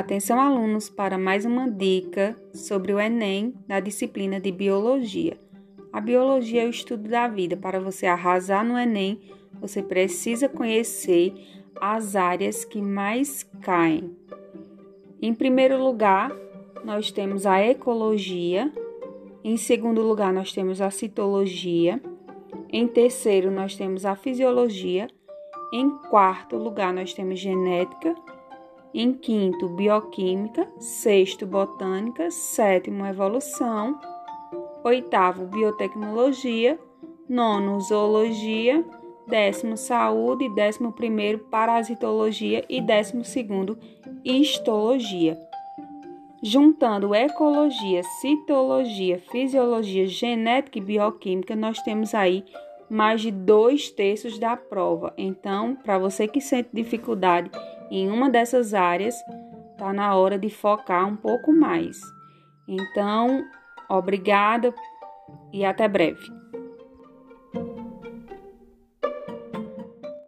Atenção, alunos, para mais uma dica sobre o Enem da disciplina de Biologia. A biologia é o estudo da vida. Para você arrasar no Enem, você precisa conhecer as áreas que mais caem. Em primeiro lugar, nós temos a ecologia. Em segundo lugar, nós temos a citologia. Em terceiro, nós temos a fisiologia. Em quarto lugar, nós temos genética. Em quinto, bioquímica. Sexto, botânica. Sétimo, evolução. Oitavo, biotecnologia. Nono, zoologia. Décimo, saúde. Décimo primeiro, parasitologia. E décimo segundo, histologia. Juntando ecologia, citologia, fisiologia, genética e bioquímica, nós temos aí mais de dois terços da prova. Então, para você que sente dificuldade em uma dessas áreas, está na hora de focar um pouco mais. Então, obrigada e até breve.